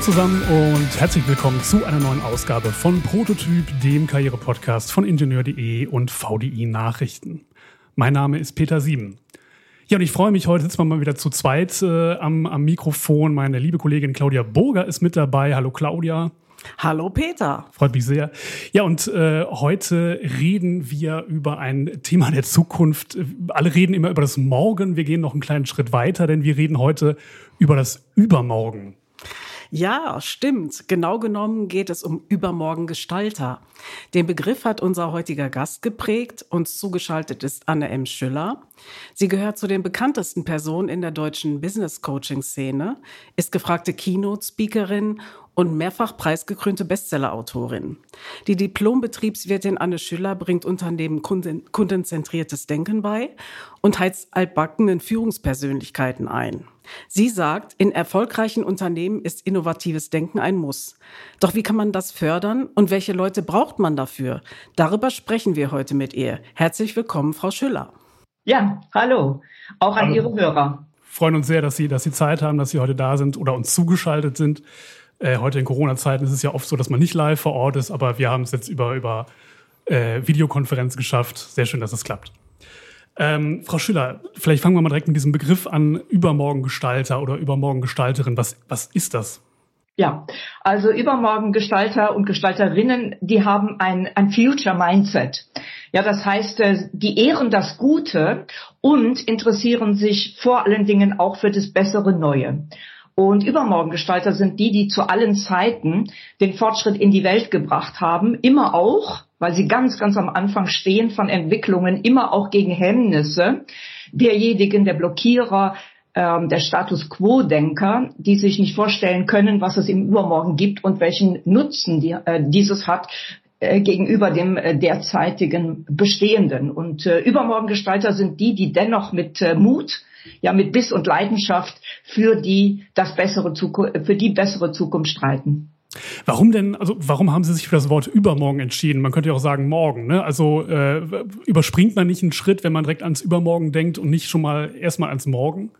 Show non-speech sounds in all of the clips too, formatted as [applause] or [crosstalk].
zusammen und herzlich willkommen zu einer neuen Ausgabe von Prototyp, dem Karriere-Podcast von Ingenieur.de und VDI Nachrichten. Mein Name ist Peter Sieben. Ja, und ich freue mich, heute sitzen wir mal wieder zu zweit äh, am, am Mikrofon. Meine liebe Kollegin Claudia Burger ist mit dabei. Hallo Claudia. Hallo Peter. Freut mich sehr. Ja, und äh, heute reden wir über ein Thema der Zukunft. Alle reden immer über das Morgen. Wir gehen noch einen kleinen Schritt weiter, denn wir reden heute über das Übermorgen. Ja, stimmt. Genau genommen geht es um übermorgen Gestalter. Den Begriff hat unser heutiger Gast geprägt. Uns zugeschaltet ist Anne M. Schüller. Sie gehört zu den bekanntesten Personen in der deutschen Business Coaching Szene, ist gefragte Keynote Speakerin und mehrfach preisgekrönte Bestsellerautorin. Die Diplombetriebswirtin Anne Schüller bringt Unternehmen kunden kundenzentriertes Denken bei und heizt altbackenen Führungspersönlichkeiten ein. Sie sagt, in erfolgreichen Unternehmen ist innovatives Denken ein Muss. Doch wie kann man das fördern und welche Leute braucht man dafür? Darüber sprechen wir heute mit ihr. Herzlich willkommen, Frau Schüller. Ja, hallo. Auch an hallo. Ihre Hörer. Freuen uns sehr, dass Sie, dass Sie Zeit haben, dass Sie heute da sind oder uns zugeschaltet sind. Äh, heute in Corona-Zeiten ist es ja oft so, dass man nicht live vor Ort ist, aber wir haben es jetzt über, über äh, Videokonferenz geschafft. Sehr schön, dass es klappt. Ähm, Frau Schüller, vielleicht fangen wir mal direkt mit diesem Begriff an, Übermorgengestalter oder Übermorgengestalterin. Was, was ist das? Ja, also Übermorgengestalter und Gestalterinnen, die haben ein, ein Future Mindset. Ja, das heißt, äh, die ehren das Gute und interessieren sich vor allen Dingen auch für das bessere Neue. Und Übermorgengestalter sind die, die zu allen Zeiten den Fortschritt in die Welt gebracht haben, immer auch, weil sie ganz, ganz am Anfang stehen von Entwicklungen, immer auch gegen Hemmnisse derjenigen, der Blockierer, ähm, der Status Quo-Denker, die sich nicht vorstellen können, was es im Übermorgen gibt und welchen Nutzen die, äh, dieses hat äh, gegenüber dem äh, derzeitigen Bestehenden. Und äh, Übermorgengestalter sind die, die dennoch mit Mut, ja mit Biss und Leidenschaft für die das bessere Zukunft, für die bessere Zukunft streiten. Warum denn, also warum haben Sie sich für das Wort übermorgen entschieden? Man könnte ja auch sagen morgen, ne? Also äh, überspringt man nicht einen Schritt, wenn man direkt ans Übermorgen denkt und nicht schon mal erstmal ans Morgen?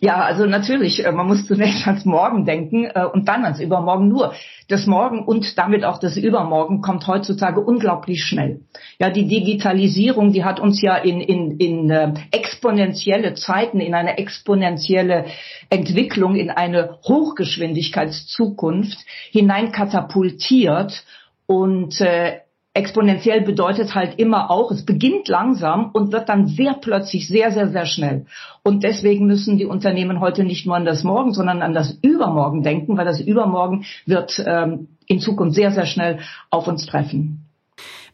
Ja, also natürlich, äh, man muss zunächst [laughs] ans Morgen denken äh, und dann ans Übermorgen. Nur das Morgen und damit auch das Übermorgen kommt heutzutage unglaublich schnell. Ja, die Digitalisierung, die hat uns ja in, in, in äh, exponentielle Zeiten, in eine exponentielle Entwicklung, in eine Hochgeschwindigkeitszukunft hineinkatapultiert und äh, exponentiell bedeutet halt immer auch, es beginnt langsam und wird dann sehr plötzlich sehr, sehr, sehr schnell. Und deswegen müssen die Unternehmen heute nicht nur an das Morgen, sondern an das Übermorgen denken, weil das Übermorgen wird ähm, in Zukunft sehr, sehr schnell auf uns treffen.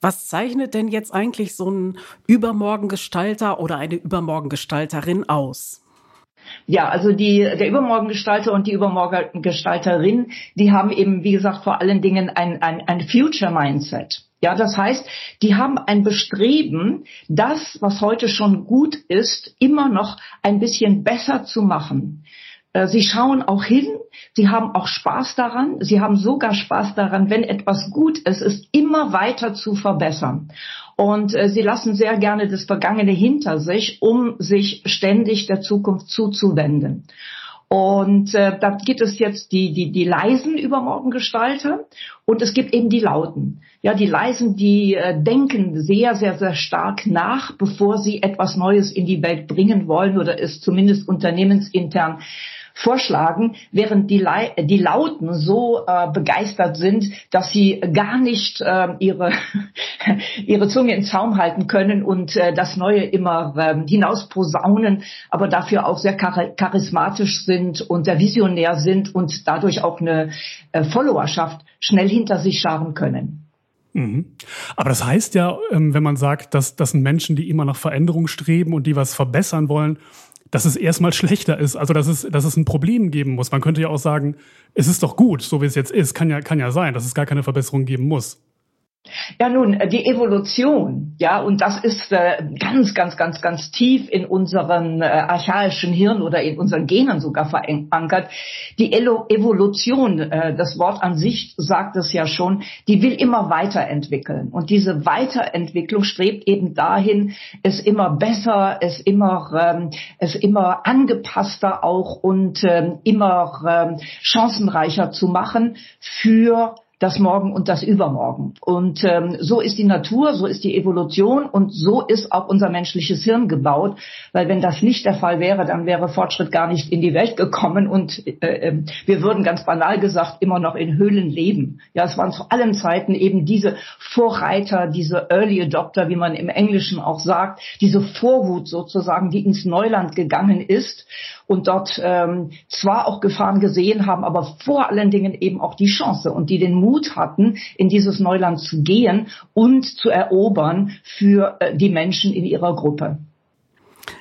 Was zeichnet denn jetzt eigentlich so ein Übermorgengestalter oder eine Übermorgengestalterin aus? Ja, also die, der Übermorgengestalter und die Übermorgengestalterin, die haben eben, wie gesagt, vor allen Dingen ein, ein, ein Future Mindset. Ja, das heißt, die haben ein Bestreben, das, was heute schon gut ist, immer noch ein bisschen besser zu machen. Äh, sie schauen auch hin, sie haben auch Spaß daran, sie haben sogar Spaß daran, wenn etwas gut ist, es immer weiter zu verbessern. Und äh, sie lassen sehr gerne das Vergangene hinter sich, um sich ständig der Zukunft zuzuwenden. Und äh, da gibt es jetzt die, die, die leisen Übermorgengestalter und es gibt eben die lauten. Ja, die leisen, die äh, denken sehr, sehr, sehr stark nach, bevor sie etwas Neues in die Welt bringen wollen oder es zumindest unternehmensintern vorschlagen, während die, die Lauten so äh, begeistert sind, dass sie gar nicht äh, ihre, [laughs] ihre Zunge in Zaum halten können und äh, das Neue immer äh, hinaus posaunen, aber dafür auch sehr char charismatisch sind und sehr visionär sind und dadurch auch eine äh, Followerschaft schnell hinter sich scharen können. Mhm. Aber das heißt ja, ähm, wenn man sagt, dass das sind Menschen, die immer nach Veränderung streben und die was verbessern wollen, dass es erstmal schlechter ist, also dass es, dass es ein Problem geben muss. Man könnte ja auch sagen, es ist doch gut, so wie es jetzt ist. Kann ja, kann ja sein, dass es gar keine Verbesserung geben muss. Ja, nun, äh, die Evolution, ja, und das ist äh, ganz, ganz, ganz, ganz tief in unseren äh, archaischen Hirn oder in unseren Genen sogar verankert. Die Elo Evolution, äh, das Wort an sich sagt es ja schon, die will immer weiterentwickeln. Und diese Weiterentwicklung strebt eben dahin, es immer besser, es immer, ähm, es immer angepasster auch und ähm, immer ähm, chancenreicher zu machen für das Morgen und das Übermorgen. Und ähm, so ist die Natur, so ist die Evolution und so ist auch unser menschliches Hirn gebaut. Weil wenn das nicht der Fall wäre, dann wäre Fortschritt gar nicht in die Welt gekommen und äh, äh, wir würden ganz banal gesagt immer noch in Höhlen leben. Ja, es waren zu allen Zeiten eben diese Vorreiter, diese Early Adopter, wie man im Englischen auch sagt, diese Vorhut sozusagen, die ins Neuland gegangen ist und dort ähm, zwar auch Gefahren gesehen haben, aber vor allen Dingen eben auch die Chance und die den Mut hatten, in dieses Neuland zu gehen und zu erobern für äh, die Menschen in ihrer Gruppe.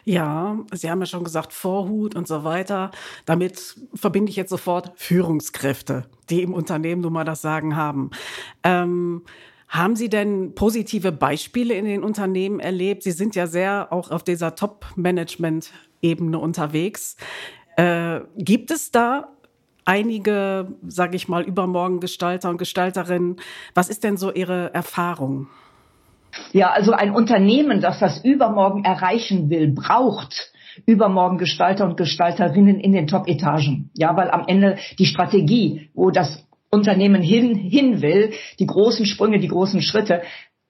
Ja, Sie haben ja schon gesagt, Vorhut und so weiter. Damit verbinde ich jetzt sofort Führungskräfte, die im Unternehmen nun mal das Sagen haben. Ähm, haben Sie denn positive Beispiele in den Unternehmen erlebt? Sie sind ja sehr auch auf dieser Top-Management-Ebene unterwegs. Äh, gibt es da einige, sage ich mal, übermorgen Gestalter und Gestalterinnen? Was ist denn so Ihre Erfahrung? Ja, also ein Unternehmen, das das übermorgen erreichen will, braucht übermorgen Gestalter und Gestalterinnen in den Top-Etagen. Ja, weil am Ende die Strategie, wo das Unternehmen hin, hin will, die großen Sprünge, die großen Schritte,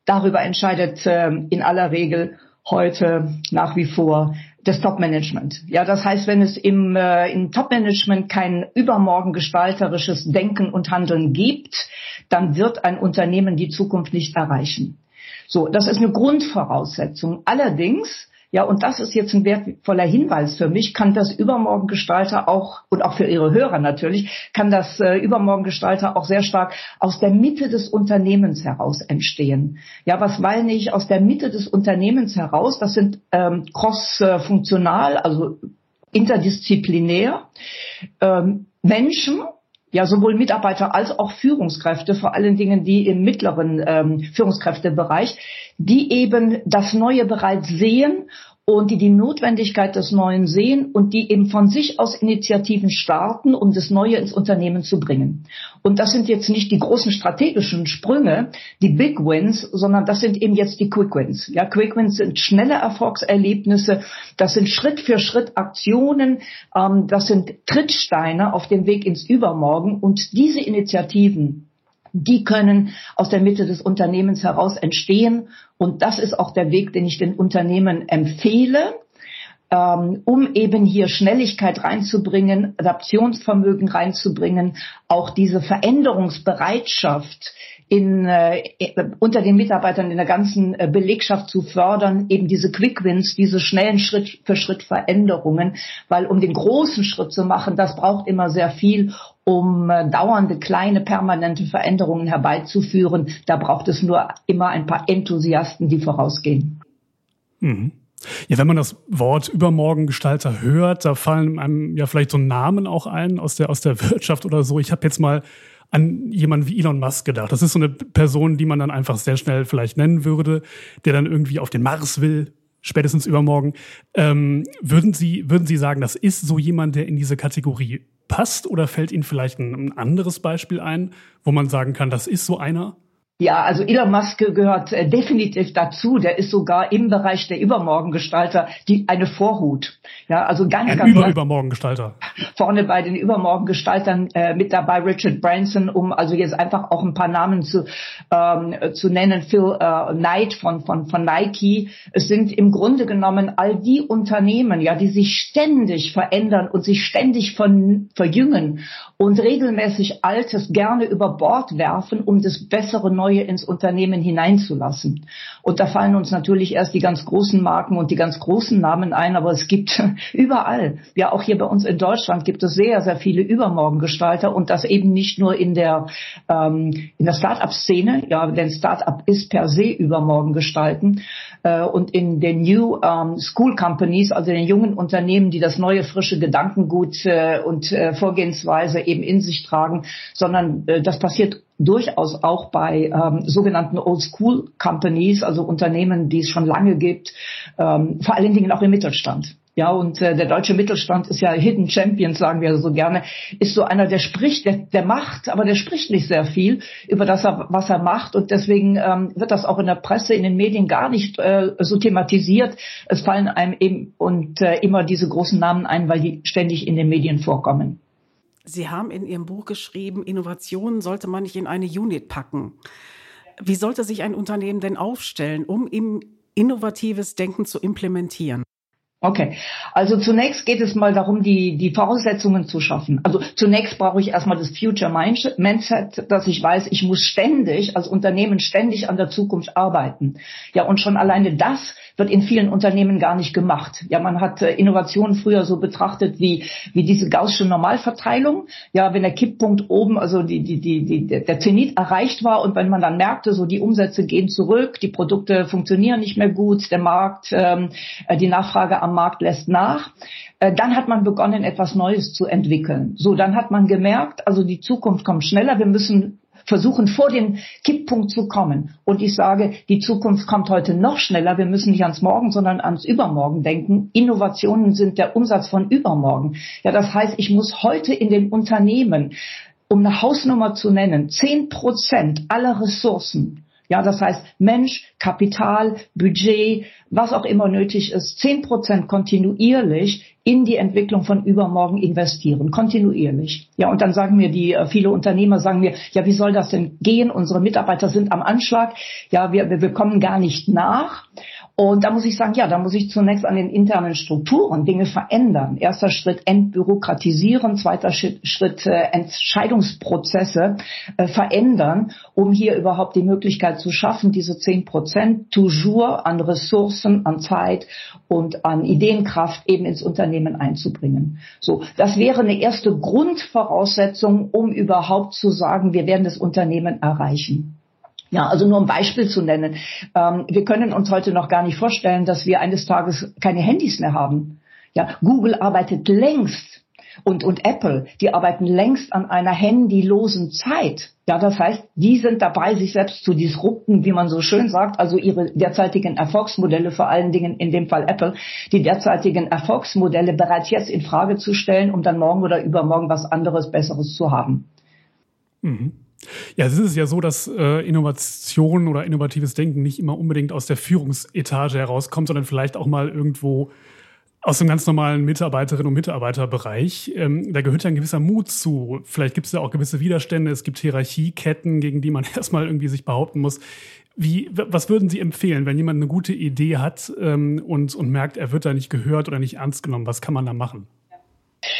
darüber entscheidet äh, in aller Regel heute nach wie vor das Top-Management. Ja, das heißt, wenn es im, äh, im Top-Management kein übermorgen gestalterisches Denken und Handeln gibt, dann wird ein Unternehmen die Zukunft nicht erreichen. So, das ist eine Grundvoraussetzung. Allerdings ja, und das ist jetzt ein wertvoller Hinweis für mich, kann das Übermorgengestalter auch, und auch für Ihre Hörer natürlich, kann das äh, Übermorgengestalter auch sehr stark aus der Mitte des Unternehmens heraus entstehen. Ja, was weil nicht aus der Mitte des Unternehmens heraus, das sind ähm, cross-funktional, also interdisziplinär, ähm, Menschen, ja sowohl Mitarbeiter als auch Führungskräfte, vor allen Dingen die im mittleren ähm, Führungskräftebereich, die eben das Neue bereits sehen und die die Notwendigkeit des Neuen sehen und die eben von sich aus Initiativen starten, um das Neue ins Unternehmen zu bringen. Und das sind jetzt nicht die großen strategischen Sprünge, die Big Wins, sondern das sind eben jetzt die Quick Wins. Ja, Quick Wins sind schnelle Erfolgserlebnisse, das sind Schritt für Schritt Aktionen, ähm, das sind Trittsteine auf dem Weg ins Übermorgen und diese Initiativen die können aus der Mitte des Unternehmens heraus entstehen. Und das ist auch der Weg, den ich den Unternehmen empfehle, um eben hier Schnelligkeit reinzubringen, Adaptionsvermögen reinzubringen, auch diese Veränderungsbereitschaft in, äh, unter den Mitarbeitern in der ganzen äh, Belegschaft zu fördern, eben diese Quick Wins, diese schnellen Schritt für Schritt Veränderungen, weil um den großen Schritt zu machen, das braucht immer sehr viel, um äh, dauernde kleine permanente Veränderungen herbeizuführen. Da braucht es nur immer ein paar Enthusiasten, die vorausgehen. Mhm. Ja, wenn man das Wort Übermorgengestalter hört, da fallen einem ja vielleicht so Namen auch ein aus der, aus der [laughs] Wirtschaft oder so. Ich habe jetzt mal an jemanden wie Elon Musk gedacht. Das ist so eine Person, die man dann einfach sehr schnell vielleicht nennen würde, der dann irgendwie auf den Mars will, spätestens übermorgen. Ähm, würden Sie, würden Sie sagen, das ist so jemand, der in diese Kategorie passt oder fällt Ihnen vielleicht ein, ein anderes Beispiel ein, wo man sagen kann, das ist so einer? Ja, also Elon Musk gehört äh, definitiv dazu. Der ist sogar im Bereich der Übermorgengestalter die eine Vorhut. Ja, also ganz, Ein ganz Über Übermorgengestalter. Vorne bei den Übermorgengestaltern äh, mit dabei Richard Branson, um also jetzt einfach auch ein paar Namen zu ähm, zu nennen. Phil äh, Knight von von von Nike. Es sind im Grunde genommen all die Unternehmen, ja, die sich ständig verändern und sich ständig von verjüngen und regelmäßig Altes gerne über Bord werfen, um das bessere Neue Neue ins Unternehmen hineinzulassen. Und da fallen uns natürlich erst die ganz großen Marken und die ganz großen Namen ein, aber es gibt [laughs] überall, ja auch hier bei uns in Deutschland gibt es sehr, sehr viele Übermorgengestalter und das eben nicht nur in der, ähm, in der Start-up-Szene, ja, denn Start-up ist per se Übermorgen gestalten äh, und in den New ähm, School Companies, also den jungen Unternehmen, die das neue, frische Gedankengut äh, und äh, Vorgehensweise eben in sich tragen, sondern äh, das passiert durchaus auch bei ähm, sogenannten Old School Companies, also Unternehmen, die es schon lange gibt, ähm, vor allen Dingen auch im Mittelstand. Ja, und äh, der deutsche Mittelstand ist ja Hidden Champion, sagen wir so gerne, ist so einer, der spricht, der, der macht, aber der spricht nicht sehr viel über das, was er macht. Und deswegen ähm, wird das auch in der Presse, in den Medien gar nicht äh, so thematisiert. Es fallen einem eben und äh, immer diese großen Namen ein, weil die ständig in den Medien vorkommen. Sie haben in Ihrem Buch geschrieben, Innovationen sollte man nicht in eine Unit packen. Wie sollte sich ein Unternehmen denn aufstellen, um im innovatives Denken zu implementieren? Okay, also zunächst geht es mal darum, die, die Voraussetzungen zu schaffen. Also zunächst brauche ich erstmal das Future Mindset, dass ich weiß, ich muss ständig als Unternehmen ständig an der Zukunft arbeiten. Ja, und schon alleine das wird in vielen Unternehmen gar nicht gemacht. Ja, man hat äh, Innovationen früher so betrachtet wie, wie diese gaußsche Normalverteilung. Ja, wenn der Kipppunkt oben, also die, die, die, die, der Zenit erreicht war und wenn man dann merkte, so die Umsätze gehen zurück, die Produkte funktionieren nicht mehr gut, der Markt, ähm, äh, die Nachfrage am Markt lässt nach, äh, dann hat man begonnen, etwas Neues zu entwickeln. So, dann hat man gemerkt, also die Zukunft kommt schneller, wir müssen versuchen, vor den Kipppunkt zu kommen. Und ich sage, die Zukunft kommt heute noch schneller. Wir müssen nicht ans Morgen, sondern ans Übermorgen denken. Innovationen sind der Umsatz von übermorgen. Ja, das heißt, ich muss heute in den Unternehmen, um eine Hausnummer zu nennen, zehn Prozent aller Ressourcen ja, das heißt Mensch, Kapital, Budget, was auch immer nötig ist, zehn Prozent kontinuierlich in die Entwicklung von übermorgen investieren, kontinuierlich. Ja, und dann sagen mir die, äh, viele Unternehmer sagen mir, ja, wie soll das denn gehen? Unsere Mitarbeiter sind am Anschlag. Ja, wir, wir kommen gar nicht nach. Und da muss ich sagen, ja, da muss ich zunächst an den internen Strukturen Dinge verändern. Erster Schritt entbürokratisieren, zweiter Schritt äh, Entscheidungsprozesse äh, verändern, um hier überhaupt die Möglichkeit zu schaffen, diese zehn Prozent toujours an Ressourcen, an Zeit und an Ideenkraft eben ins Unternehmen einzubringen. So, das wäre eine erste Grundvoraussetzung, um überhaupt zu sagen, wir werden das Unternehmen erreichen. Ja, also nur ein Beispiel zu nennen. Ähm, wir können uns heute noch gar nicht vorstellen, dass wir eines Tages keine Handys mehr haben. Ja, Google arbeitet längst und, und Apple, die arbeiten längst an einer handylosen Zeit. Ja, das heißt, die sind dabei, sich selbst zu disrupten, wie man so schön sagt, also ihre derzeitigen Erfolgsmodelle, vor allen Dingen in dem Fall Apple, die derzeitigen Erfolgsmodelle bereits jetzt in Frage zu stellen, um dann morgen oder übermorgen was anderes, Besseres zu haben. Mhm. Ja, es ist ja so, dass äh, Innovation oder innovatives Denken nicht immer unbedingt aus der Führungsetage herauskommt, sondern vielleicht auch mal irgendwo aus dem ganz normalen Mitarbeiterinnen- und Mitarbeiterbereich. Ähm, da gehört ja ein gewisser Mut zu. Vielleicht gibt es ja auch gewisse Widerstände, es gibt Hierarchieketten, gegen die man [laughs] erstmal irgendwie sich behaupten muss. Wie, was würden Sie empfehlen, wenn jemand eine gute Idee hat ähm, und, und merkt, er wird da nicht gehört oder nicht ernst genommen? Was kann man da machen?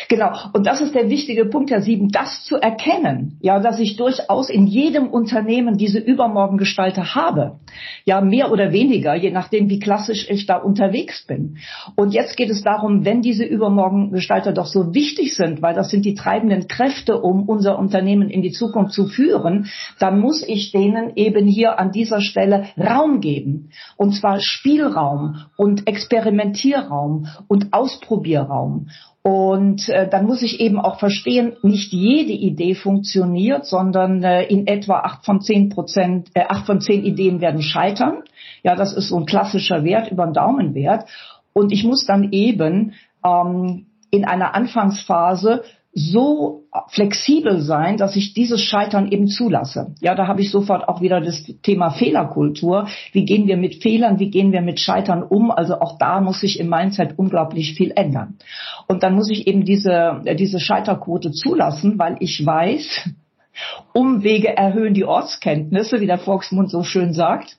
Genau. Und das ist der wichtige Punkt, Herr Sieben, das zu erkennen, ja, dass ich durchaus in jedem Unternehmen diese Übermorgengestalter habe. Ja, mehr oder weniger, je nachdem, wie klassisch ich da unterwegs bin. Und jetzt geht es darum, wenn diese Übermorgengestalter doch so wichtig sind, weil das sind die treibenden Kräfte, um unser Unternehmen in die Zukunft zu führen, dann muss ich denen eben hier an dieser Stelle Raum geben. Und zwar Spielraum und Experimentierraum und Ausprobierraum. Und äh, dann muss ich eben auch verstehen, nicht jede Idee funktioniert, sondern äh, in etwa acht von zehn Prozent, äh, acht von zehn Ideen werden scheitern. Ja, das ist so ein klassischer Wert über den Daumenwert. Und ich muss dann eben ähm, in einer Anfangsphase so flexibel sein, dass ich dieses Scheitern eben zulasse. Ja, da habe ich sofort auch wieder das Thema Fehlerkultur. Wie gehen wir mit Fehlern, wie gehen wir mit Scheitern um? Also auch da muss sich im Mindset unglaublich viel ändern. Und dann muss ich eben diese, diese Scheiterquote zulassen, weil ich weiß, [laughs] Umwege erhöhen die Ortskenntnisse, wie der Volksmund so schön sagt.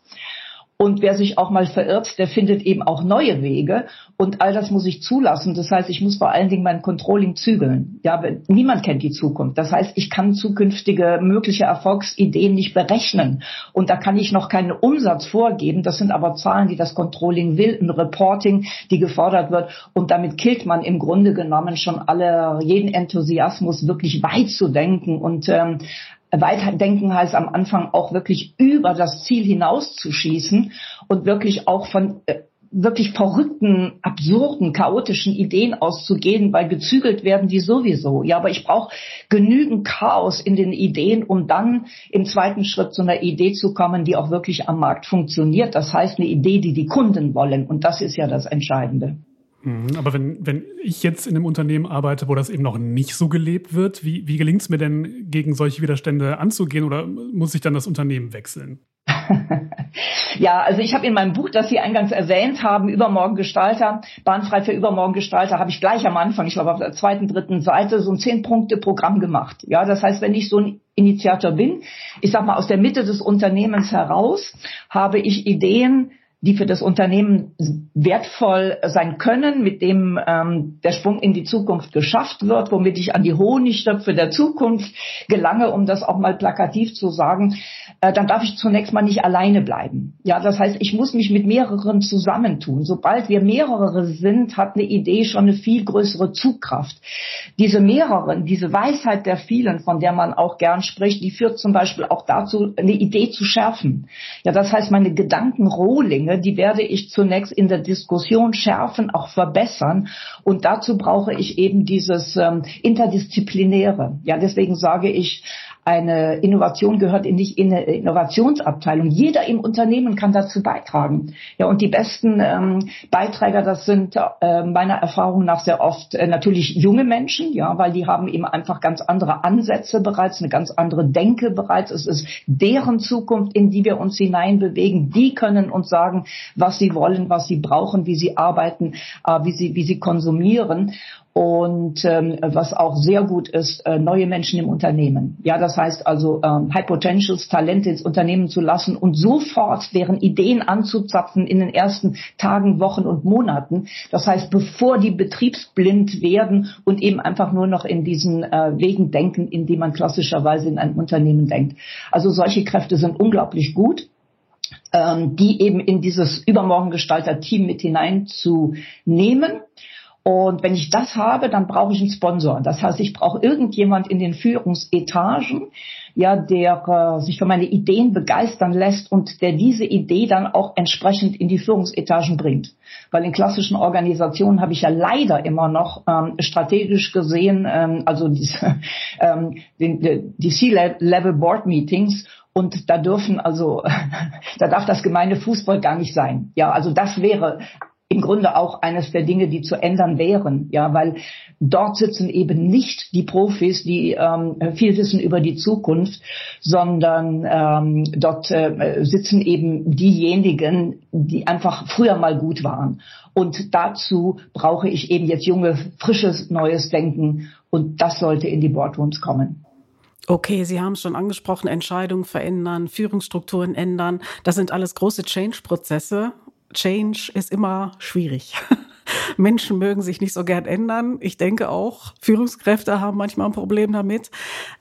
Und wer sich auch mal verirrt, der findet eben auch neue Wege. Und all das muss ich zulassen. Das heißt, ich muss vor allen Dingen mein Controlling zügeln. Ja, niemand kennt die Zukunft. Das heißt, ich kann zukünftige mögliche Erfolgsideen nicht berechnen. Und da kann ich noch keinen Umsatz vorgeben. Das sind aber Zahlen, die das Controlling will, ein Reporting, die gefordert wird. Und damit killt man im Grunde genommen schon alle, jeden Enthusiasmus, wirklich weit zu denken und ähm, Weiterdenken heißt am Anfang auch wirklich über das Ziel hinaus zu schießen und wirklich auch von äh, wirklich verrückten, absurden, chaotischen Ideen auszugehen, weil gezügelt werden die sowieso. Ja, aber ich brauche genügend Chaos in den Ideen, um dann im zweiten Schritt zu einer Idee zu kommen, die auch wirklich am Markt funktioniert. Das heißt, eine Idee, die die Kunden wollen. Und das ist ja das Entscheidende. Mhm, aber wenn, wenn ich jetzt in einem Unternehmen arbeite, wo das eben noch nicht so gelebt wird, wie, wie gelingt es mir denn, gegen solche Widerstände anzugehen oder muss ich dann das Unternehmen wechseln? [laughs] ja, also ich habe in meinem Buch, das Sie eingangs erwähnt haben, Übermorgen Gestalter, Bahnfrei für Übermorgen Gestalter, habe ich gleich am Anfang, ich glaube auf der zweiten, dritten Seite, so ein Zehn-Punkte-Programm gemacht. Ja, das heißt, wenn ich so ein Initiator bin, ich sag mal aus der Mitte des Unternehmens heraus, habe ich Ideen, die für das Unternehmen wertvoll sein können, mit dem ähm, der Sprung in die Zukunft geschafft wird, womit ich an die Honigtöpfe der Zukunft gelange, um das auch mal plakativ zu sagen, äh, dann darf ich zunächst mal nicht alleine bleiben. Ja, das heißt, ich muss mich mit mehreren zusammentun. Sobald wir mehrere sind, hat eine Idee schon eine viel größere Zugkraft. Diese mehreren, diese Weisheit der vielen, von der man auch gern spricht, die führt zum Beispiel auch dazu, eine Idee zu schärfen. Ja, das heißt, meine Gedankenrohlinge Dinge, die werde ich zunächst in der Diskussion schärfen, auch verbessern. Und dazu brauche ich eben dieses ähm, Interdisziplinäre. Ja, deswegen sage ich, eine Innovation gehört in nicht in eine Innovationsabteilung. Jeder im Unternehmen kann dazu beitragen. Ja, und die besten ähm, Beiträger, das sind äh, meiner Erfahrung nach sehr oft äh, natürlich junge Menschen, ja, weil die haben eben einfach ganz andere Ansätze bereits, eine ganz andere Denke bereits. Es ist deren Zukunft, in die wir uns hineinbewegen. Die können uns sagen, was sie wollen, was sie brauchen, wie sie arbeiten, äh, wie sie, wie sie konsumieren und ähm, was auch sehr gut ist, äh, neue Menschen im Unternehmen. Ja, das heißt also ähm, High Potentials, Talente ins Unternehmen zu lassen und sofort deren Ideen anzuzapfen in den ersten Tagen, Wochen und Monaten. Das heißt, bevor die betriebsblind werden und eben einfach nur noch in diesen äh, Wegen denken, in die man klassischerweise in einem Unternehmen denkt. Also solche Kräfte sind unglaublich gut ähm, die eben in dieses Übermorgengestalter-Team mit hineinzunehmen. Und wenn ich das habe, dann brauche ich einen Sponsor. Das heißt, ich brauche irgendjemand in den Führungsetagen, ja, der äh, sich für meine Ideen begeistern lässt und der diese Idee dann auch entsprechend in die Führungsetagen bringt. Weil in klassischen Organisationen habe ich ja leider immer noch ähm, strategisch gesehen, ähm, also diese, [laughs] ähm, die, die C-Level Board Meetings und da dürfen also, [laughs] da darf das gemeine Fußball gar nicht sein. Ja, also das wäre im Grunde auch eines der Dinge, die zu ändern wären, ja, weil dort sitzen eben nicht die Profis, die ähm, viel wissen über die Zukunft, sondern ähm, dort äh, sitzen eben diejenigen, die einfach früher mal gut waren. Und dazu brauche ich eben jetzt junge, frisches, neues Denken und das sollte in die Boardrooms kommen. Okay, Sie haben es schon angesprochen, Entscheidungen verändern, Führungsstrukturen ändern. Das sind alles große Change-Prozesse. Change ist immer schwierig. [laughs] Menschen mögen sich nicht so gern ändern. Ich denke auch, Führungskräfte haben manchmal ein Problem damit.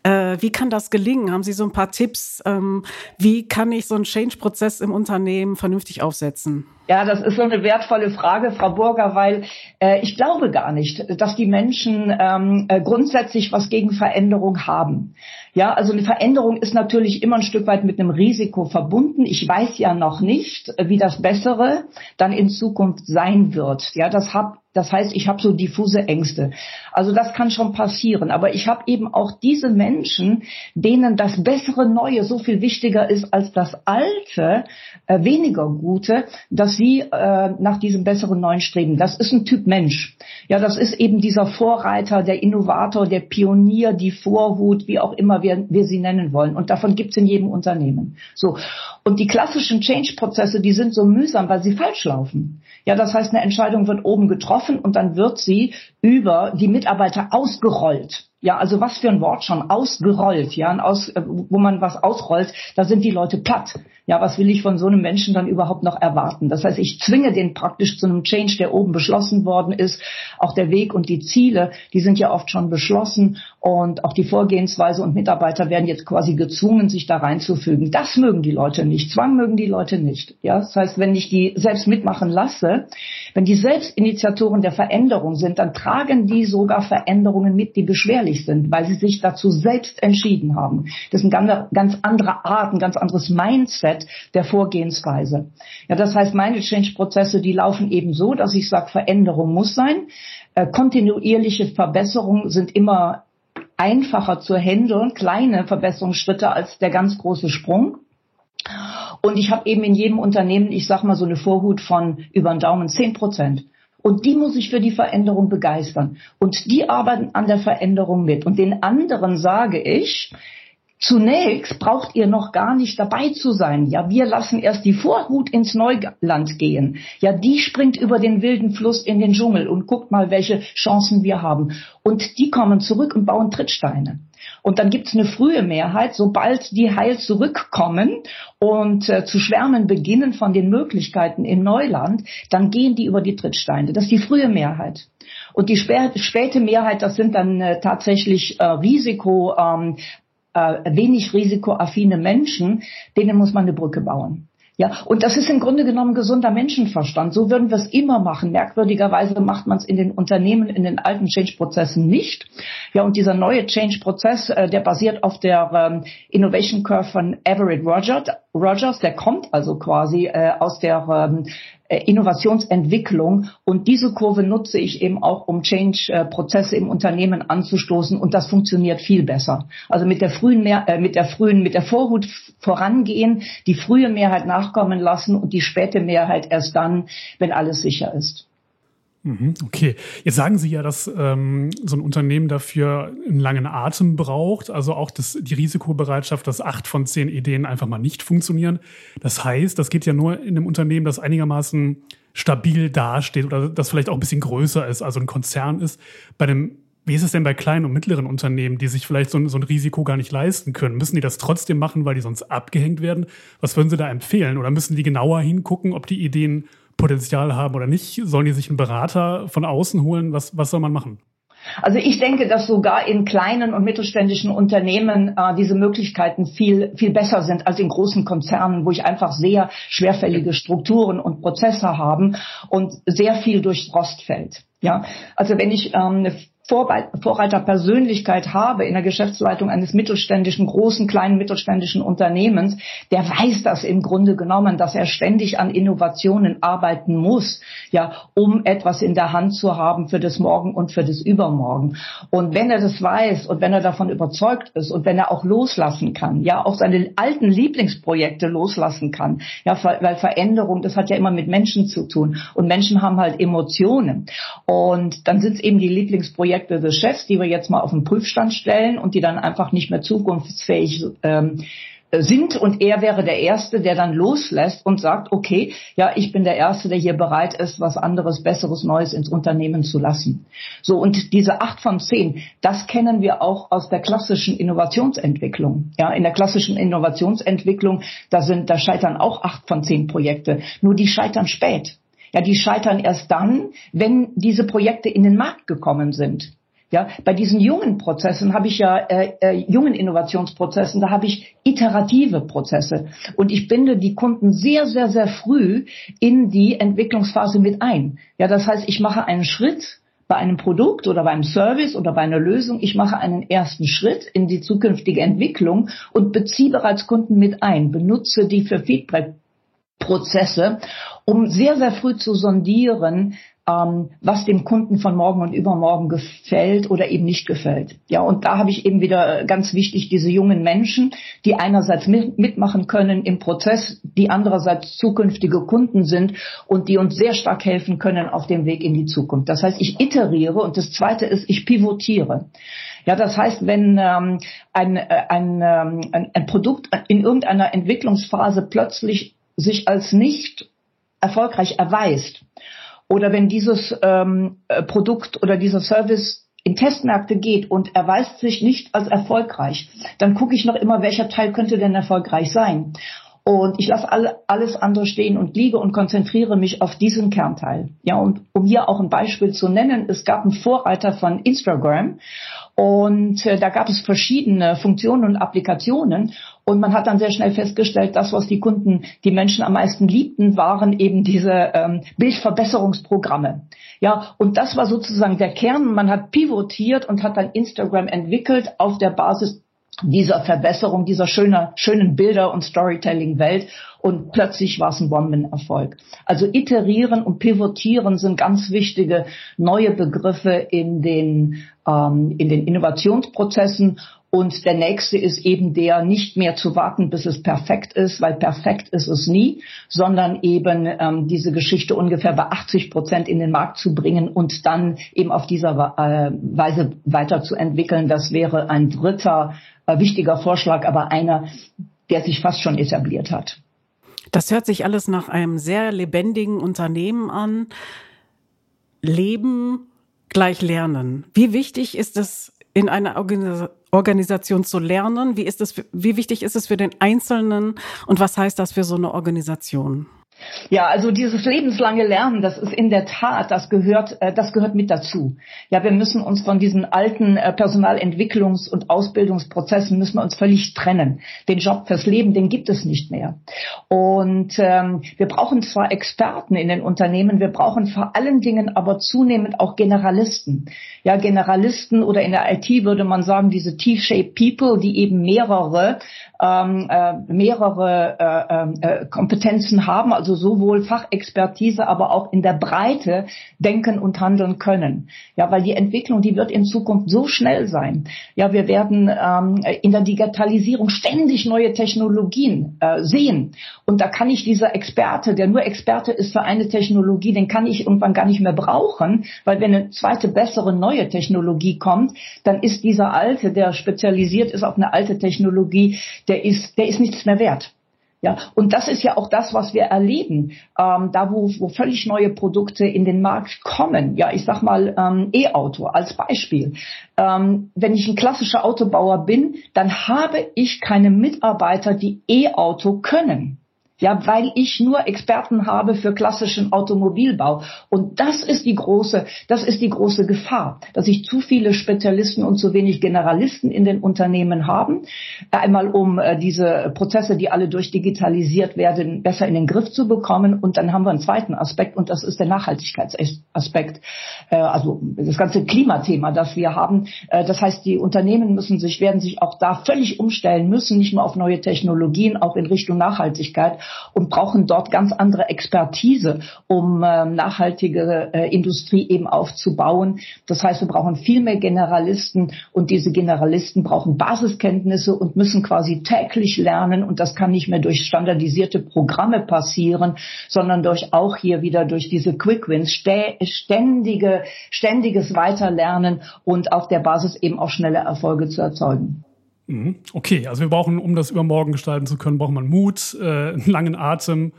Äh, wie kann das gelingen? Haben Sie so ein paar Tipps? Ähm, wie kann ich so einen Change-Prozess im Unternehmen vernünftig aufsetzen? Ja, das ist so eine wertvolle Frage, Frau Burger, weil äh, ich glaube gar nicht, dass die Menschen ähm, äh, grundsätzlich was gegen Veränderung haben. Ja, also eine Veränderung ist natürlich immer ein Stück weit mit einem Risiko verbunden. Ich weiß ja noch nicht, wie das Bessere dann in Zukunft sein wird. Ja, das hab, das heißt, ich habe so diffuse Ängste. Also das kann schon passieren. Aber ich habe eben auch diese Menschen, denen das bessere Neue so viel wichtiger ist als das Alte, äh, weniger Gute, dass sie äh, nach diesem besseren Neuen streben. Das ist ein Typ Mensch. Ja, das ist eben dieser Vorreiter, der Innovator, der Pionier, die Vorhut, wie auch immer wir, wir sie nennen wollen. Und davon gibt es in jedem Unternehmen. So. Und die klassischen Change-Prozesse, die sind so mühsam, weil sie falsch laufen. Ja, das heißt, eine Entscheidung wird oben getroffen und dann wird sie über die Mitarbeiter ausgerollt. Ja, also was für ein Wort schon, ausgerollt, ja, aus, äh, wo man was ausrollt, da sind die Leute platt. Ja, was will ich von so einem Menschen dann überhaupt noch erwarten? Das heißt, ich zwinge den praktisch zu einem Change, der oben beschlossen worden ist. Auch der Weg und die Ziele, die sind ja oft schon beschlossen und auch die Vorgehensweise und Mitarbeiter werden jetzt quasi gezwungen, sich da reinzufügen. Das mögen die Leute nicht. Zwang mögen die Leute nicht. Ja, das heißt, wenn ich die selbst mitmachen lasse, wenn die selbst Initiatoren der Veränderung sind, dann tragen die sogar Veränderungen mit, die beschwerlich ehrlich sind, weil sie sich dazu selbst entschieden haben. Das ist eine ganz andere Art, ein ganz anderes Mindset der Vorgehensweise. Ja, das heißt, meine Change-Prozesse, die laufen eben so, dass ich sage, Veränderung muss sein. Äh, kontinuierliche Verbesserungen sind immer einfacher zu handeln, kleine Verbesserungsschritte als der ganz große Sprung. Und ich habe eben in jedem Unternehmen, ich sag mal so eine Vorhut von über den Daumen 10 Prozent. Und die muss ich für die Veränderung begeistern. Und die arbeiten an der Veränderung mit. Und den anderen sage ich, Zunächst braucht ihr noch gar nicht dabei zu sein. Ja, wir lassen erst die Vorhut ins Neuland gehen. Ja, die springt über den wilden Fluss in den Dschungel und guckt mal, welche Chancen wir haben. Und die kommen zurück und bauen Trittsteine. Und dann gibt's eine frühe Mehrheit, sobald die heil zurückkommen und äh, zu schwärmen beginnen von den Möglichkeiten in Neuland, dann gehen die über die Trittsteine. Das ist die frühe Mehrheit. Und die späte Mehrheit, das sind dann äh, tatsächlich äh, Risiko, ähm, äh, wenig risikoaffine Menschen, denen muss man eine Brücke bauen. Ja, und das ist im Grunde genommen gesunder Menschenverstand. So würden wir es immer machen. Merkwürdigerweise macht man es in den Unternehmen, in den alten Change-Prozessen nicht. Ja, und dieser neue Change-Prozess, äh, der basiert auf der ähm, Innovation Curve von Everett Rogers. Rogers, der kommt also quasi äh, aus der ähm, äh, Innovationsentwicklung. Und diese Kurve nutze ich eben auch, um Change-Prozesse im Unternehmen anzustoßen. Und das funktioniert viel besser. Also mit der frühen, Mehr äh, mit der frühen, mit der Vorhut vorangehen, die frühe Mehrheit nachkommen lassen und die späte Mehrheit erst dann, wenn alles sicher ist. Mhm, okay, jetzt sagen Sie ja, dass ähm, so ein Unternehmen dafür einen langen Atem braucht, also auch das, die Risikobereitschaft, dass acht von zehn Ideen einfach mal nicht funktionieren. Das heißt, das geht ja nur in einem Unternehmen, das einigermaßen stabil dasteht oder das vielleicht auch ein bisschen größer ist, also ein Konzern ist. Bei dem, wie ist es denn bei kleinen und mittleren Unternehmen, die sich vielleicht so ein, so ein Risiko gar nicht leisten können? Müssen die das trotzdem machen, weil die sonst abgehängt werden? Was würden Sie da empfehlen? Oder müssen die genauer hingucken, ob die Ideen Potenzial haben oder nicht? Sollen die sich einen Berater von außen holen? Was, was soll man machen? Also ich denke, dass sogar in kleinen und mittelständischen Unternehmen äh, diese Möglichkeiten viel, viel besser sind als in großen Konzernen, wo ich einfach sehr schwerfällige Strukturen und Prozesse haben und sehr viel durch Rost fällt. Ja, also wenn ich ähm, Vorreiterpersönlichkeit habe in der Geschäftsleitung eines mittelständischen, großen, kleinen mittelständischen Unternehmens, der weiß das im Grunde genommen, dass er ständig an Innovationen arbeiten muss, ja, um etwas in der Hand zu haben für das Morgen und für das Übermorgen. Und wenn er das weiß und wenn er davon überzeugt ist und wenn er auch loslassen kann, ja, auch seine alten Lieblingsprojekte loslassen kann, ja, weil Veränderung, das hat ja immer mit Menschen zu tun und Menschen haben halt Emotionen und dann sind es eben die Lieblingsprojekte Projekte des Chefs, die wir jetzt mal auf den Prüfstand stellen und die dann einfach nicht mehr zukunftsfähig ähm, sind und er wäre der Erste, der dann loslässt und sagt, okay, ja, ich bin der Erste, der hier bereit ist, was anderes, Besseres, Neues ins Unternehmen zu lassen. So, und diese acht von zehn, das kennen wir auch aus der klassischen Innovationsentwicklung. Ja, in der klassischen Innovationsentwicklung, da sind, da scheitern auch acht von zehn Projekte. Nur die scheitern spät. Ja, die scheitern erst dann, wenn diese Projekte in den Markt gekommen sind. Ja, bei diesen jungen Prozessen habe ich ja äh, äh, jungen Innovationsprozessen, da habe ich iterative Prozesse und ich binde die Kunden sehr sehr sehr früh in die Entwicklungsphase mit ein. Ja, das heißt, ich mache einen Schritt bei einem Produkt oder bei einem Service oder bei einer Lösung, ich mache einen ersten Schritt in die zukünftige Entwicklung und beziehe bereits Kunden mit ein, benutze die für Feedback Prozesse, um sehr, sehr früh zu sondieren, ähm, was dem Kunden von morgen und übermorgen gefällt oder eben nicht gefällt. Ja, und da habe ich eben wieder ganz wichtig diese jungen Menschen, die einerseits mit, mitmachen können im Prozess, die andererseits zukünftige Kunden sind und die uns sehr stark helfen können auf dem Weg in die Zukunft. Das heißt, ich iteriere und das zweite ist, ich pivotiere. Ja, das heißt, wenn ähm, ein, äh, ein, ähm, ein, ein Produkt in irgendeiner Entwicklungsphase plötzlich sich als nicht erfolgreich erweist oder wenn dieses ähm, äh, Produkt oder dieser Service in Testmärkte geht und erweist sich nicht als erfolgreich, dann gucke ich noch immer, welcher Teil könnte denn erfolgreich sein. Und ich lasse alle, alles andere stehen und liege und konzentriere mich auf diesen Kernteil. Ja, und um hier auch ein Beispiel zu nennen, es gab einen Vorreiter von Instagram und äh, da gab es verschiedene Funktionen und Applikationen. Und man hat dann sehr schnell festgestellt, das, was die Kunden, die Menschen am meisten liebten, waren eben diese ähm, Bildverbesserungsprogramme. Ja, und das war sozusagen der Kern. Man hat pivotiert und hat dann Instagram entwickelt auf der Basis dieser Verbesserung, dieser schöner, schönen Bilder und Storytelling-Welt und plötzlich war es ein Bombenerfolg. Also iterieren und pivotieren sind ganz wichtige neue Begriffe in den, ähm, in den Innovationsprozessen und der nächste ist eben der, nicht mehr zu warten, bis es perfekt ist, weil perfekt ist es nie, sondern eben ähm, diese Geschichte ungefähr bei 80 Prozent in den Markt zu bringen und dann eben auf dieser äh, Weise weiterzuentwickeln. Das wäre ein dritter äh, wichtiger Vorschlag, aber einer, der sich fast schon etabliert hat. Das hört sich alles nach einem sehr lebendigen Unternehmen an. Leben gleich lernen. Wie wichtig ist es in einer Organisation zu lernen? Wie ist es, wie wichtig ist es für den Einzelnen und was heißt das für so eine Organisation? Ja, also dieses lebenslange Lernen, das ist in der Tat, das gehört, äh, das gehört mit dazu. Ja, wir müssen uns von diesen alten äh, Personalentwicklungs- und Ausbildungsprozessen müssen wir uns völlig trennen. Den Job fürs Leben, den gibt es nicht mehr. Und ähm, wir brauchen zwar Experten in den Unternehmen, wir brauchen vor allen Dingen aber zunehmend auch Generalisten. Ja, Generalisten oder in der IT würde man sagen, diese T-shaped People, die eben mehrere ähm, äh, mehrere äh, ähm, äh, Kompetenzen haben, also sowohl Fachexpertise, aber auch in der Breite denken und handeln können. Ja, weil die Entwicklung, die wird in Zukunft so schnell sein. Ja, wir werden ähm, in der Digitalisierung ständig neue Technologien äh, sehen. Und da kann ich dieser Experte, der nur Experte ist für eine Technologie, den kann ich irgendwann gar nicht mehr brauchen, weil wenn eine zweite, bessere, neue Technologie kommt, dann ist dieser alte, der spezialisiert ist auf eine alte Technologie, der ist, der ist nichts mehr wert. Ja, und das ist ja auch das, was wir erleben, ähm, da wo, wo völlig neue Produkte in den Markt kommen. Ja, ich sag mal ähm, E-Auto als Beispiel. Ähm, wenn ich ein klassischer Autobauer bin, dann habe ich keine Mitarbeiter, die E-Auto können. Ja, weil ich nur Experten habe für klassischen Automobilbau. Und das ist die große, das ist die große Gefahr, dass ich zu viele Spezialisten und zu wenig Generalisten in den Unternehmen haben. Einmal um äh, diese Prozesse, die alle durchdigitalisiert werden, besser in den Griff zu bekommen. Und dann haben wir einen zweiten Aspekt und das ist der Nachhaltigkeitsaspekt. Äh, also das ganze Klimathema, das wir haben. Äh, das heißt, die Unternehmen müssen sich, werden sich auch da völlig umstellen müssen, nicht nur auf neue Technologien, auch in Richtung Nachhaltigkeit und brauchen dort ganz andere Expertise, um äh, nachhaltige äh, Industrie eben aufzubauen. Das heißt, wir brauchen viel mehr Generalisten und diese Generalisten brauchen Basiskenntnisse und müssen quasi täglich lernen und das kann nicht mehr durch standardisierte Programme passieren, sondern durch auch hier wieder durch diese Quick Wins, ständige, ständiges Weiterlernen und auf der Basis eben auch schnelle Erfolge zu erzeugen. Mhm. Okay, also wir brauchen, um das übermorgen gestalten zu können, braucht man Mut, äh, einen langen Atem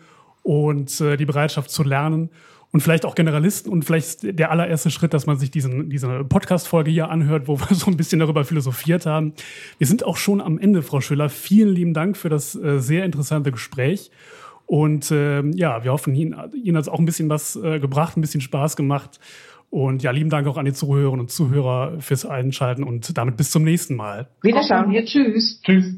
und äh, die Bereitschaft zu lernen und vielleicht auch Generalisten und vielleicht der allererste Schritt, dass man sich diesen, diese Podcast-Folge hier anhört, wo [laughs] wir so ein bisschen darüber philosophiert haben. Wir sind auch schon am Ende, Frau Schüller. Vielen lieben Dank für das äh, sehr interessante Gespräch. Und äh, ja, wir hoffen, Ihnen, Ihnen hat es auch ein bisschen was äh, gebracht, ein bisschen Spaß gemacht. Und ja, lieben Dank auch an die Zuhörerinnen und Zuhörer fürs Einschalten und damit bis zum nächsten Mal. Wiederschauen. Tschüss. Tschüss.